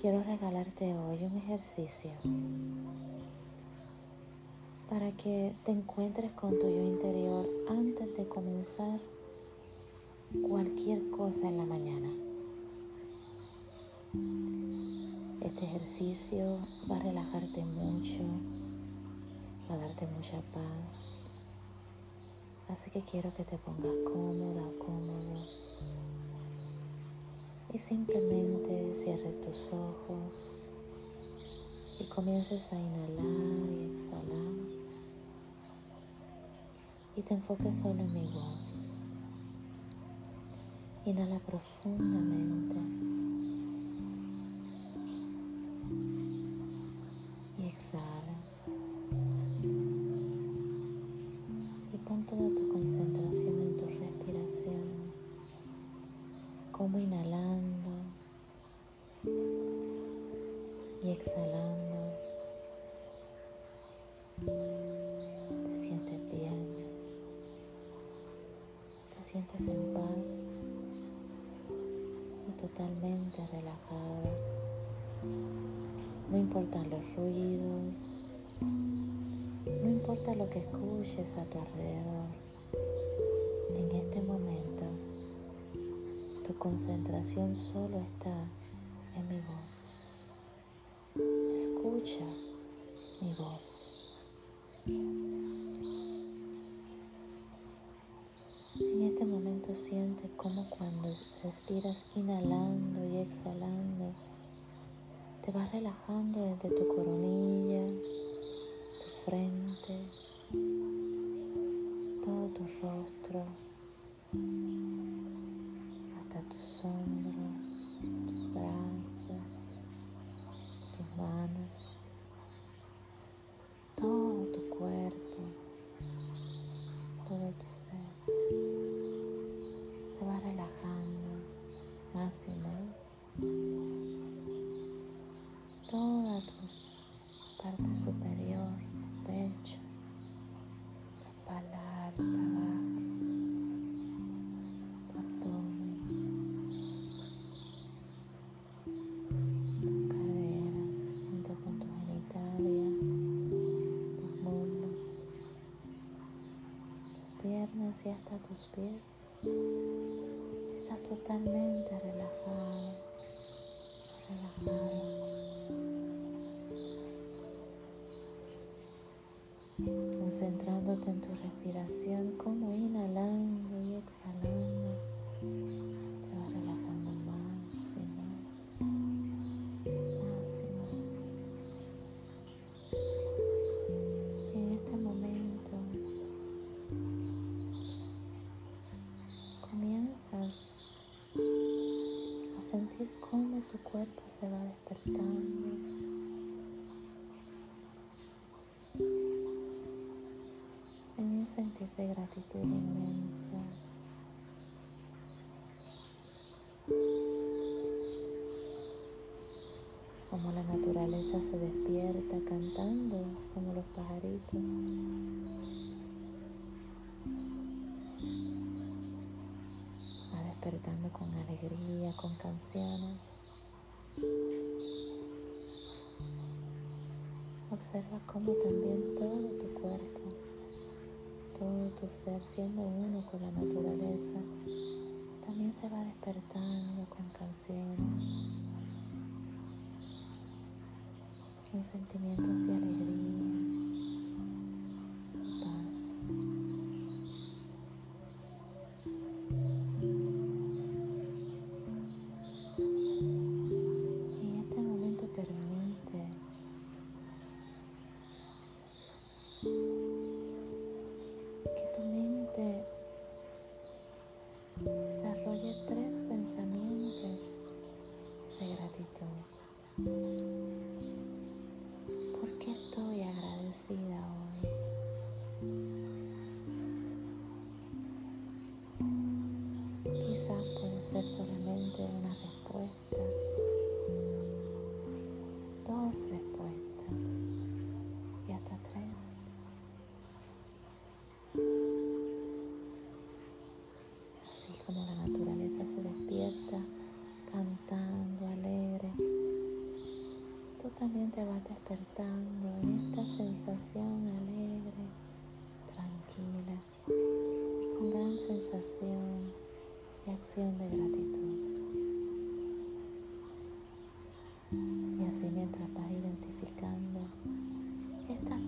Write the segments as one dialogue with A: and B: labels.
A: quiero regalarte hoy un ejercicio para que te encuentres con tu yo interior antes de comenzar cualquier cosa en la mañana. Este ejercicio va a relajarte mucho, va a darte mucha paz. Así que quiero que te pongas cómoda cómodo y simplemente cierres tus ojos y comiences a inhalar y exhalar y te enfoques solo en mi voz. Inhala profundamente te sientes en paz y totalmente relajada. No importan los ruidos, no importa lo que escuches a tu alrededor. En este momento, tu concentración solo está en mi voz. Escucha mi voz. En este momento siente como cuando respiras inhalando y exhalando, te vas relajando desde tu coronilla, tu frente, todo tu rostro, baja, tu abdomen, tus caderas junto con tu genitalia, tus muslos, tus piernas y hasta tus pies. Estás totalmente Concentrándote en tu respiración, como inhalando y exhalando, te vas relajando más y más, más y más. En este momento comienzas a sentir cómo tu cuerpo se va despertando. Sentir de gratitud inmensa. Como la naturaleza se despierta cantando como los pajaritos. va despertando con alegría, con canciones. Observa cómo también todo tu cuerpo, todo tu ser, siendo uno con la naturaleza, también se va despertando con canciones, con sentimientos de alegría,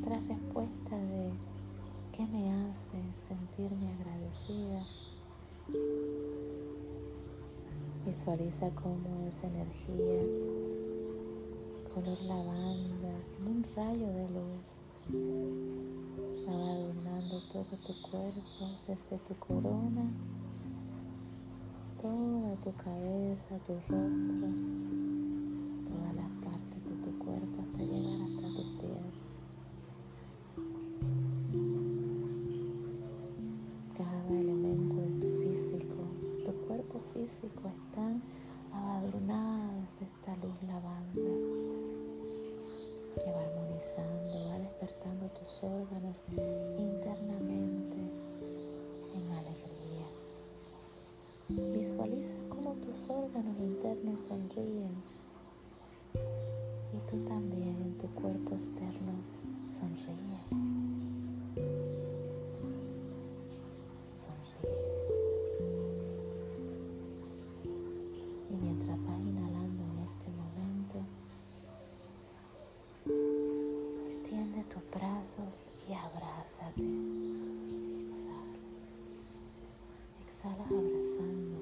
A: tres respuestas de qué me hace sentirme agradecida, visualiza cómo esa energía color lavanda, un rayo de luz va adornando todo tu cuerpo, desde tu corona, toda tu cabeza, tu rostro, órganos internos sonríen y tú también en tu cuerpo externo sonríe. y abrázate. Exhala. Exhala abrazándote.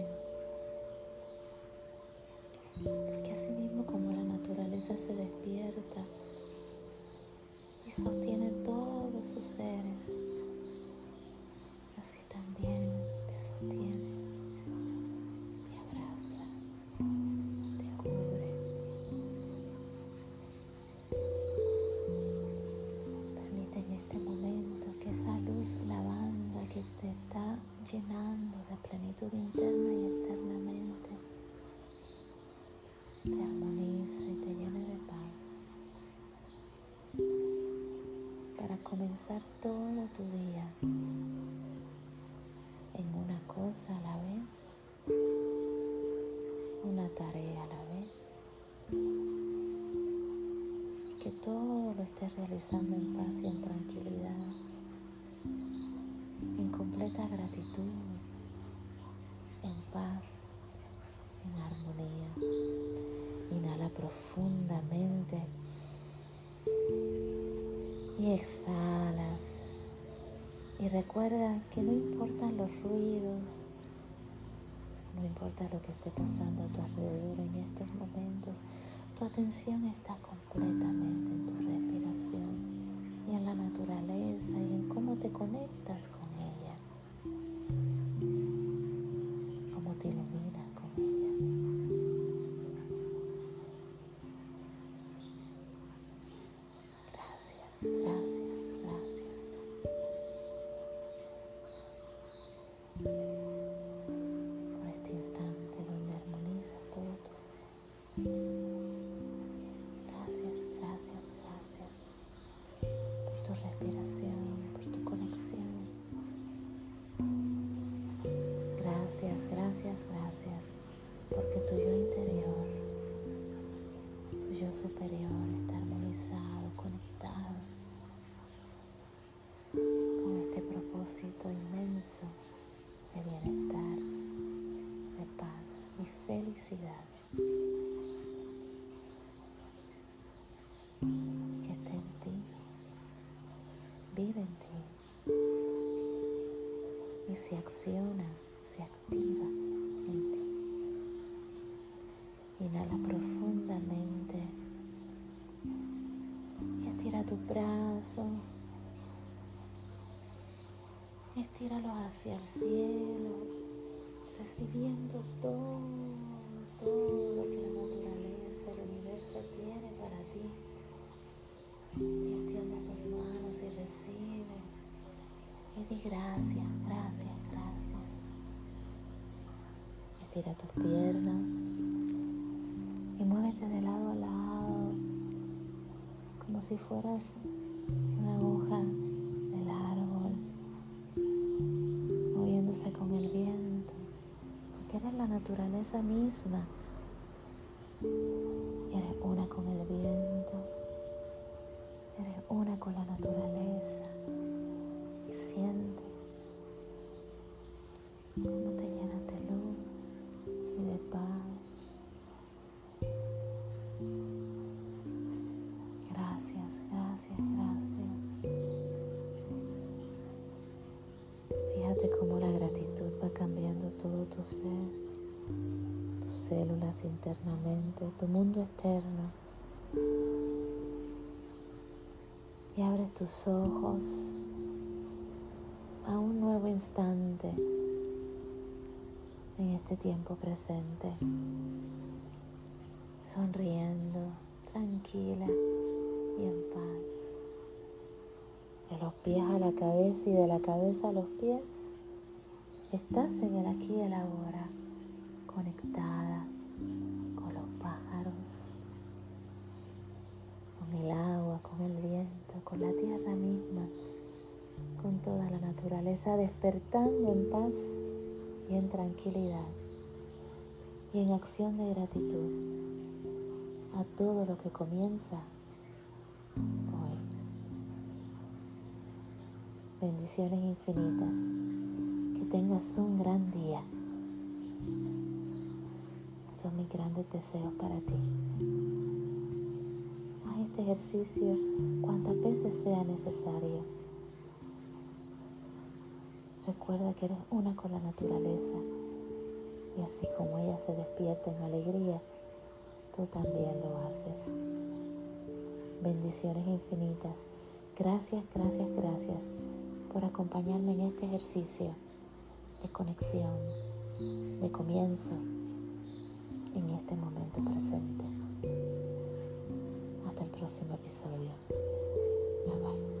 A: de plenitud interna y externamente, te armonice y te llene de paz. Para comenzar todo tu día en una cosa a la vez, una tarea a la vez, que todo lo estés realizando en paz y en tranquilidad completa gratitud, en paz, en armonía. Inhala profundamente y exhalas. Y recuerda que no importan los ruidos, no importa lo que esté pasando a tu alrededor en estos momentos, tu atención está completamente en tu respiración y en la naturaleza y en cómo te conectas con te porque tu yo interior, tu yo superior profundamente y estira tus brazos. Estíralos hacia el cielo, recibiendo todo, todo lo que la naturaleza, el universo tiene para ti. Y extiende tus manos y recibe. Y di gracias, gracias, gracias. Estira tus piernas de lado a lado como si fueras una hoja del árbol moviéndose con el viento porque eres la naturaleza misma internamente, tu mundo externo. Y abres tus ojos a un nuevo instante en este tiempo presente, sonriendo, tranquila y en paz. De los pies a la cabeza y de la cabeza a los pies Estás en el aquí y el ahora, conectada con los pájaros, con el agua, con el viento, con la tierra misma, con toda la naturaleza, despertando en paz y en tranquilidad y en acción de gratitud a todo lo que comienza hoy. Bendiciones infinitas tengas un gran día. Son mis grandes deseos para ti. Haz este ejercicio cuantas veces sea necesario. Recuerda que eres una con la naturaleza y así como ella se despierta en alegría, tú también lo haces. Bendiciones infinitas. Gracias, gracias, gracias por acompañarme en este ejercicio de conexión, de comienzo en este momento presente. Hasta el próximo episodio. Bye bye.